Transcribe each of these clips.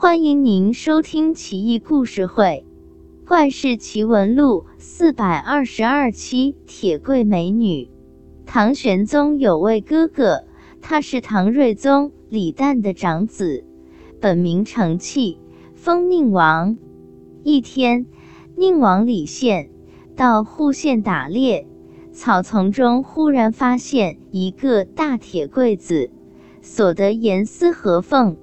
欢迎您收听《奇异故事会·怪事奇闻录》四百二十二期。铁柜美女。唐玄宗有位哥哥，他是唐睿宗李旦的长子，本名承器，封宁王。一天，宁王李宪到户县打猎，草丛中忽然发现一个大铁柜子，锁得严丝合缝。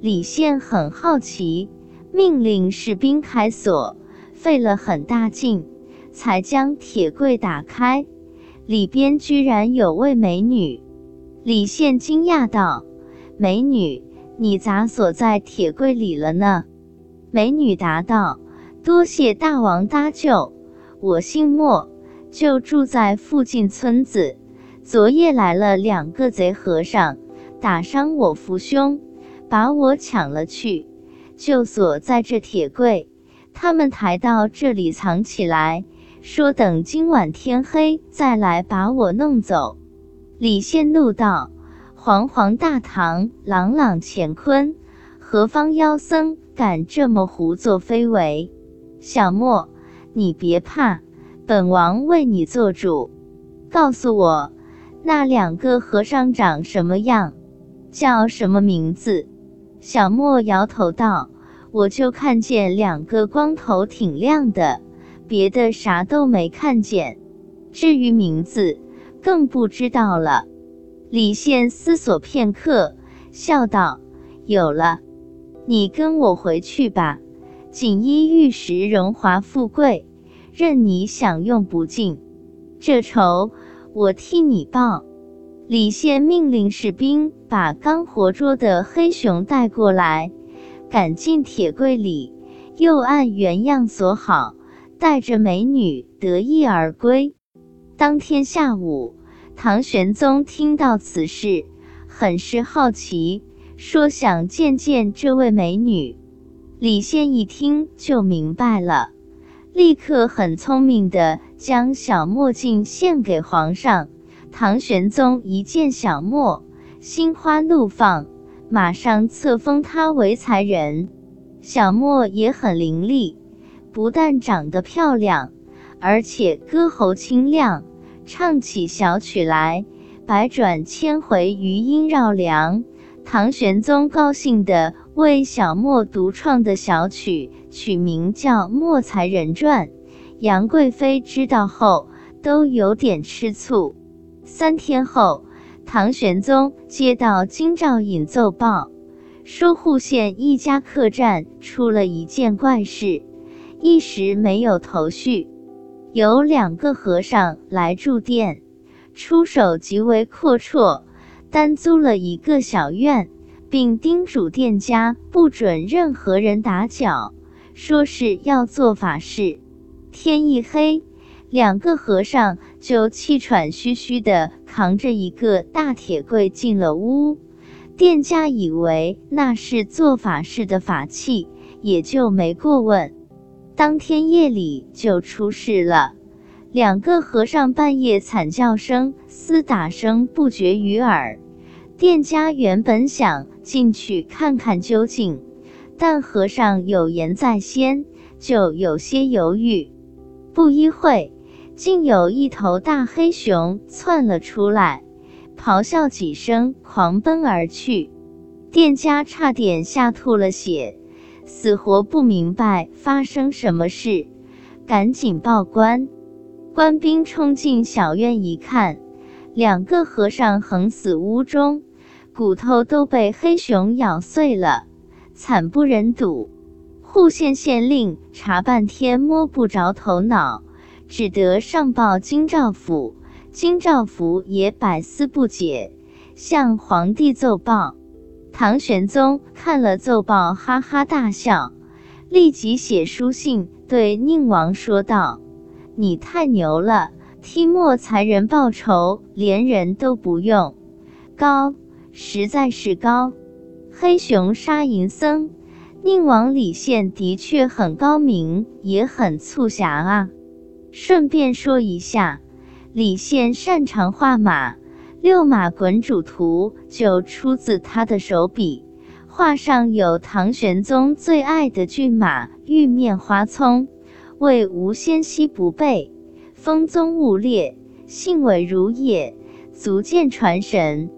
李宪很好奇，命令士兵开锁，费了很大劲，才将铁柜打开。里边居然有位美女。李宪惊讶道：“美女，你咋锁在铁柜里了呢？”美女答道：“多谢大王搭救，我姓莫，就住在附近村子。昨夜来了两个贼和尚，打伤我父兄。”把我抢了去，就锁在这铁柜。他们抬到这里藏起来，说等今晚天黑再来把我弄走。李宪怒道：“煌煌大唐，朗朗乾坤，何方妖僧敢这么胡作非为？”小莫，你别怕，本王为你做主。告诉我，那两个和尚长什么样，叫什么名字？小莫摇头道：“我就看见两个光头挺亮的，别的啥都没看见。至于名字，更不知道了。”李现思索片刻，笑道：“有了，你跟我回去吧。锦衣玉食，荣华富贵，任你享用不尽。这仇我替你报。”李宪命令士兵把刚活捉的黑熊带过来，赶进铁柜里，又按原样锁好，带着美女得意而归。当天下午，唐玄宗听到此事，很是好奇，说想见见这位美女。李宪一听就明白了，立刻很聪明的将小墨镜献给皇上。唐玄宗一见小莫，心花怒放，马上册封他为才人。小莫也很伶俐，不但长得漂亮，而且歌喉清亮，唱起小曲来，百转千回，余音绕梁。唐玄宗高兴地为小莫独创的小曲取名叫《莫才人传》。杨贵妃知道后，都有点吃醋。三天后，唐玄宗接到京兆尹奏报，说户县一家客栈出了一件怪事，一时没有头绪。有两个和尚来住店，出手极为阔绰，单租了一个小院，并叮嘱店家不准任何人打搅，说是要做法事。天一黑。两个和尚就气喘吁吁地扛着一个大铁柜进了屋，店家以为那是做法事的法器，也就没过问。当天夜里就出事了，两个和尚半夜惨叫声、厮打声不绝于耳。店家原本想进去看看究竟，但和尚有言在先，就有些犹豫。不一会。竟有一头大黑熊窜了出来，咆哮几声，狂奔而去。店家差点吓吐了血，死活不明白发生什么事，赶紧报官。官兵冲进小院一看，两个和尚横死屋中，骨头都被黑熊咬碎了，惨不忍睹。户县县令查半天摸不着头脑。只得上报京兆府，京兆府也百思不解，向皇帝奏报。唐玄宗看了奏报，哈哈大笑，立即写书信对宁王说道：“你太牛了，替莫才人报仇，连人都不用，高，实在是高。黑熊杀银僧，宁王李宪的确很高明，也很促狭啊。”顺便说一下，李宪擅长画马，《六马滚主图》就出自他的手笔。画上有唐玄宗最爱的骏马玉面花葱，为无纤兮不备，风宗勿劣，性伟如也，足见传神。